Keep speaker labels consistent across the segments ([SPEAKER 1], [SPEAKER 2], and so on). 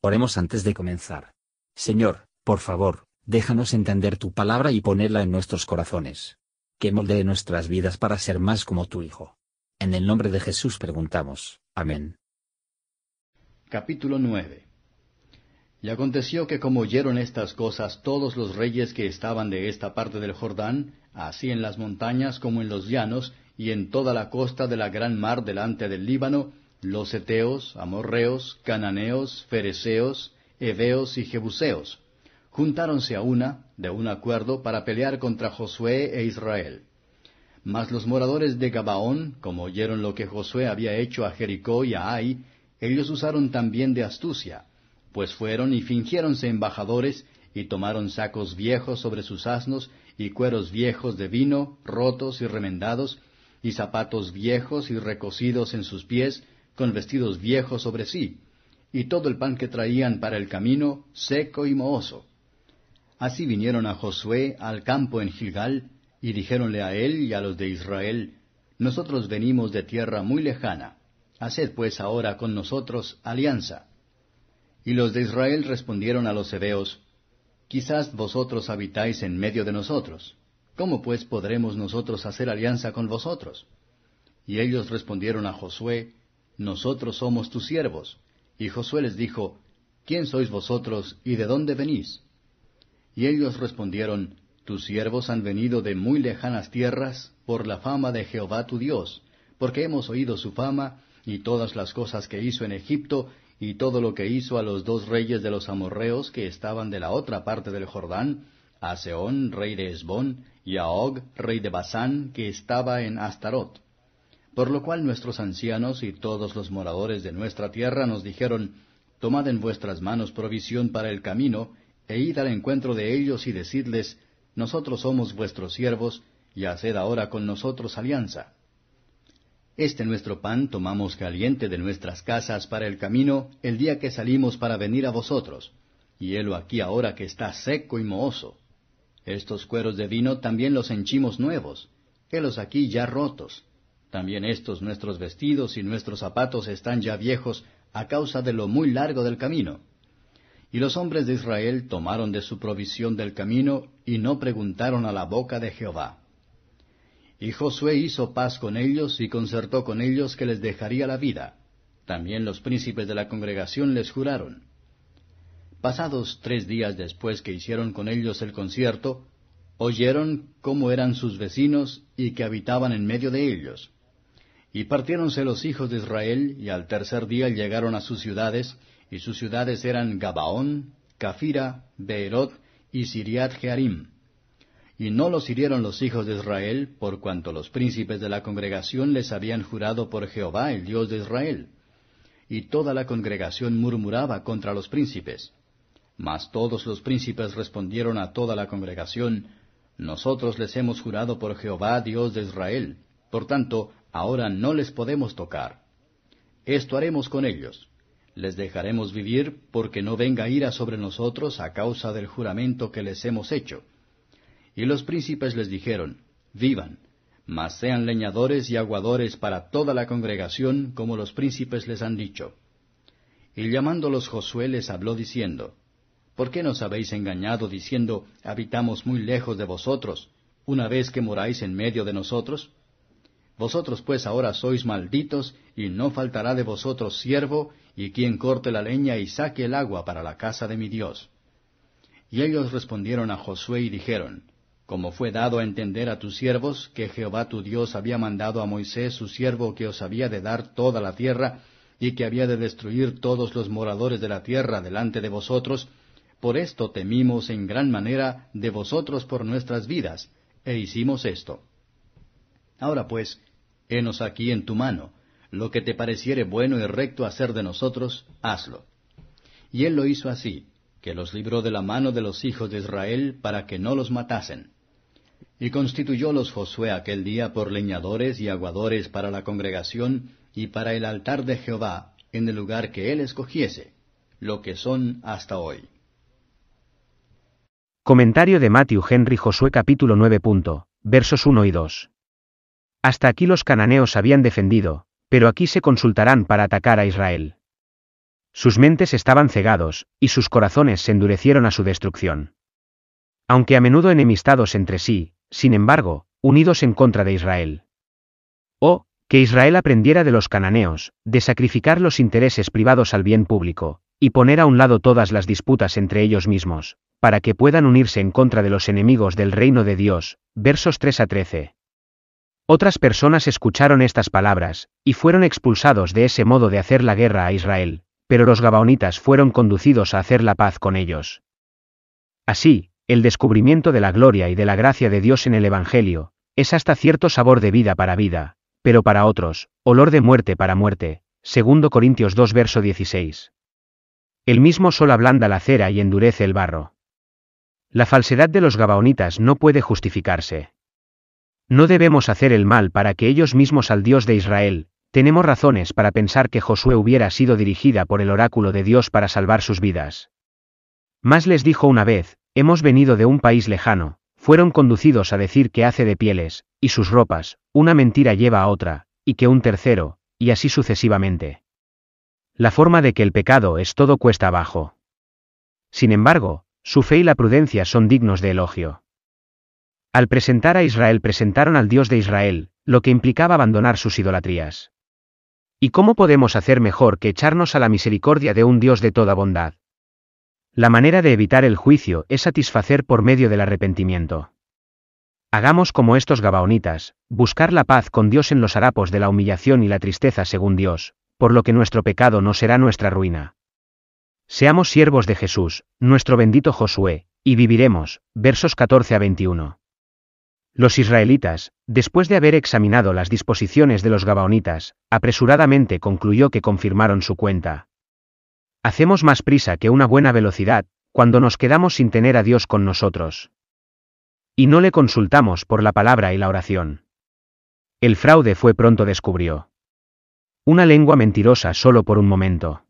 [SPEAKER 1] Oremos antes de comenzar. Señor, por favor, déjanos entender tu palabra y ponerla en nuestros corazones. Que moldee nuestras vidas para ser más como tu Hijo. En el nombre de Jesús preguntamos. Amén.
[SPEAKER 2] Capítulo 9 Y aconteció que como oyeron estas cosas todos los reyes que estaban de esta parte del Jordán, así en las montañas como en los llanos, y en toda la costa de la gran mar delante del Líbano, los Eteos, Amorreos, Cananeos, Fereceos, Eveos y Jebuseos, juntáronse a una, de un acuerdo, para pelear contra Josué e Israel. Mas los moradores de Gabaón, como oyeron lo que Josué había hecho a Jericó y a Ai, ellos usaron también de astucia, pues fueron y fingiéronse embajadores, y tomaron sacos viejos sobre sus asnos, y cueros viejos de vino, rotos y remendados, y zapatos viejos y recocidos en sus pies, con vestidos viejos sobre sí, y todo el pan que traían para el camino seco y mohoso. Así vinieron a Josué al campo en Gilgal, y dijéronle a él y a los de Israel, Nosotros venimos de tierra muy lejana, haced pues ahora con nosotros alianza. Y los de Israel respondieron a los hebeos, Quizás vosotros habitáis en medio de nosotros. ¿Cómo pues podremos nosotros hacer alianza con vosotros? Y ellos respondieron a Josué, nosotros somos tus siervos. Y Josué les dijo, ¿quién sois vosotros y de dónde venís? Y ellos respondieron, tus siervos han venido de muy lejanas tierras por la fama de Jehová tu Dios, porque hemos oído su fama y todas las cosas que hizo en Egipto y todo lo que hizo a los dos reyes de los amorreos que estaban de la otra parte del Jordán, a Seón, rey de Esbón, y a Og, rey de Basán, que estaba en Astarot. Por lo cual nuestros ancianos y todos los moradores de nuestra tierra nos dijeron, Tomad en vuestras manos provisión para el camino, e id al encuentro de ellos y decidles, Nosotros somos vuestros siervos, y haced ahora con nosotros alianza. Este nuestro pan tomamos caliente de nuestras casas para el camino el día que salimos para venir a vosotros, y helo aquí ahora que está seco y mohoso. Estos cueros de vino también los henchimos nuevos, helos aquí ya rotos. También estos nuestros vestidos y nuestros zapatos están ya viejos a causa de lo muy largo del camino. Y los hombres de Israel tomaron de su provisión del camino y no preguntaron a la boca de Jehová. Y Josué hizo paz con ellos y concertó con ellos que les dejaría la vida. También los príncipes de la congregación les juraron. Pasados tres días después que hicieron con ellos el concierto, oyeron cómo eran sus vecinos y que habitaban en medio de ellos. Y partiéronse los hijos de Israel, y al tercer día llegaron a sus ciudades, y sus ciudades eran Gabaón, Cafira, Beerot y Siriat Jearim. Y no los hirieron los hijos de Israel, por cuanto los príncipes de la congregación les habían jurado por Jehová, el Dios de Israel. Y toda la congregación murmuraba contra los príncipes. Mas todos los príncipes respondieron a toda la congregación, Nosotros les hemos jurado por Jehová, Dios de Israel. Por tanto, ahora no les podemos tocar. Esto haremos con ellos. Les dejaremos vivir porque no venga ira sobre nosotros a causa del juramento que les hemos hecho. Y los príncipes les dijeron, Vivan, mas sean leñadores y aguadores para toda la congregación, como los príncipes les han dicho. Y llamándolos Josué les habló diciendo, ¿Por qué nos habéis engañado diciendo, habitamos muy lejos de vosotros, una vez que moráis en medio de nosotros? Vosotros pues ahora sois malditos, y no faltará de vosotros siervo, y quien corte la leña y saque el agua para la casa de mi Dios. Y ellos respondieron a Josué y dijeron, Como fue dado a entender a tus siervos que Jehová tu Dios había mandado a Moisés su siervo que os había de dar toda la tierra, y que había de destruir todos los moradores de la tierra delante de vosotros, por esto temimos en gran manera de vosotros por nuestras vidas, e hicimos esto. Ahora pues, henos aquí en tu mano, lo que te pareciere bueno y recto hacer de nosotros, hazlo. Y él lo hizo así, que los libró de la mano de los hijos de Israel para que no los matasen. Y constituyólos Josué aquel día por leñadores y aguadores para la congregación y para el altar de Jehová en el lugar que él escogiese, lo que son hasta hoy.
[SPEAKER 3] Comentario de Matthew Henry Josué capítulo 9. versos 1 y 2. Hasta aquí los cananeos habían defendido, pero aquí se consultarán para atacar a Israel. Sus mentes estaban cegados, y sus corazones se endurecieron a su destrucción. Aunque a menudo enemistados entre sí, sin embargo, unidos en contra de Israel. O, que Israel aprendiera de los cananeos, de sacrificar los intereses privados al bien público, y poner a un lado todas las disputas entre ellos mismos, para que puedan unirse en contra de los enemigos del reino de Dios. Versos 3 a 13. Otras personas escucharon estas palabras, y fueron expulsados de ese modo de hacer la guerra a Israel, pero los Gabaonitas fueron conducidos a hacer la paz con ellos. Así, el descubrimiento de la gloria y de la gracia de Dios en el Evangelio, es hasta cierto sabor de vida para vida, pero para otros, olor de muerte para muerte. Segundo Corintios 2 verso 16. El mismo sol ablanda la cera y endurece el barro. La falsedad de los Gabaonitas no puede justificarse. No debemos hacer el mal para que ellos mismos al Dios de Israel, tenemos razones para pensar que Josué hubiera sido dirigida por el oráculo de Dios para salvar sus vidas. Más les dijo una vez, hemos venido de un país lejano, fueron conducidos a decir que hace de pieles, y sus ropas, una mentira lleva a otra, y que un tercero, y así sucesivamente. La forma de que el pecado es todo cuesta abajo. Sin embargo, su fe y la prudencia son dignos de elogio. Al presentar a Israel presentaron al Dios de Israel, lo que implicaba abandonar sus idolatrías. ¿Y cómo podemos hacer mejor que echarnos a la misericordia de un Dios de toda bondad? La manera de evitar el juicio es satisfacer por medio del arrepentimiento. Hagamos como estos gabaonitas, buscar la paz con Dios en los harapos de la humillación y la tristeza según Dios, por lo que nuestro pecado no será nuestra ruina. Seamos siervos de Jesús, nuestro bendito Josué, y viviremos. Versos 14 a 21. Los israelitas, después de haber examinado las disposiciones de los gabaonitas, apresuradamente concluyó que confirmaron su cuenta. Hacemos más prisa que una buena velocidad, cuando nos quedamos sin tener a Dios con nosotros. Y no le consultamos por la palabra y la oración. El fraude fue pronto descubrió. Una lengua mentirosa solo por un momento.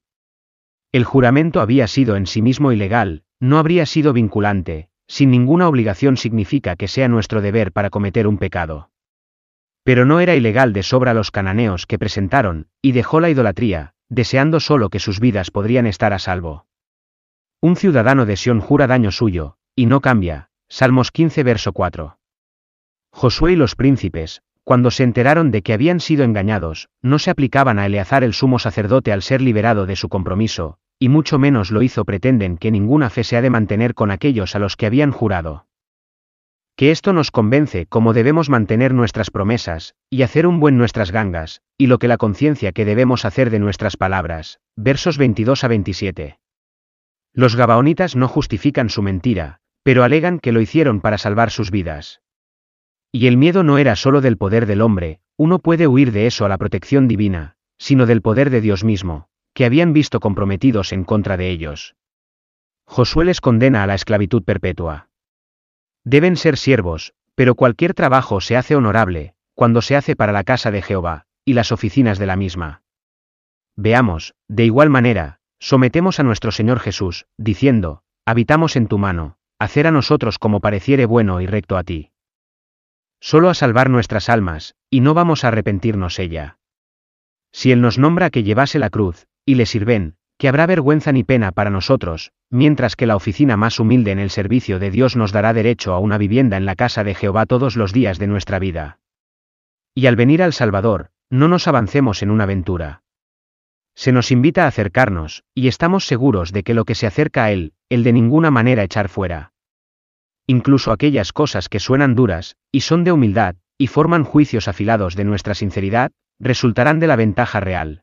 [SPEAKER 3] El juramento había sido en sí mismo ilegal, no habría sido vinculante, sin ninguna obligación significa que sea nuestro deber para cometer un pecado. Pero no era ilegal de sobra los cananeos que presentaron, y dejó la idolatría, deseando solo que sus vidas podrían estar a salvo. Un ciudadano de Sion jura daño suyo, y no cambia. Salmos 15 verso 4. Josué y los príncipes, cuando se enteraron de que habían sido engañados, no se aplicaban a Eleazar el sumo sacerdote al ser liberado de su compromiso, y mucho menos lo hizo pretenden que ninguna fe se ha de mantener con aquellos a los que habían jurado. Que esto nos convence cómo debemos mantener nuestras promesas, y hacer un buen nuestras gangas, y lo que la conciencia que debemos hacer de nuestras palabras. Versos 22 a 27. Los gabaonitas no justifican su mentira, pero alegan que lo hicieron para salvar sus vidas. Y el miedo no era solo del poder del hombre, uno puede huir de eso a la protección divina, sino del poder de Dios mismo, que habían visto comprometidos en contra de ellos. Josué les condena a la esclavitud perpetua. Deben ser siervos, pero cualquier trabajo se hace honorable, cuando se hace para la casa de Jehová, y las oficinas de la misma. Veamos, de igual manera, sometemos a nuestro Señor Jesús, diciendo, habitamos en tu mano, hacer a nosotros como pareciere bueno y recto a ti solo a salvar nuestras almas, y no vamos a arrepentirnos ella. Si Él nos nombra que llevase la cruz, y le sirven, que habrá vergüenza ni pena para nosotros, mientras que la oficina más humilde en el servicio de Dios nos dará derecho a una vivienda en la casa de Jehová todos los días de nuestra vida. Y al venir al Salvador, no nos avancemos en una aventura. Se nos invita a acercarnos, y estamos seguros de que lo que se acerca a Él, el de ninguna manera echar fuera incluso aquellas cosas que suenan duras, y son de humildad, y forman juicios afilados de nuestra sinceridad, resultarán de la ventaja real.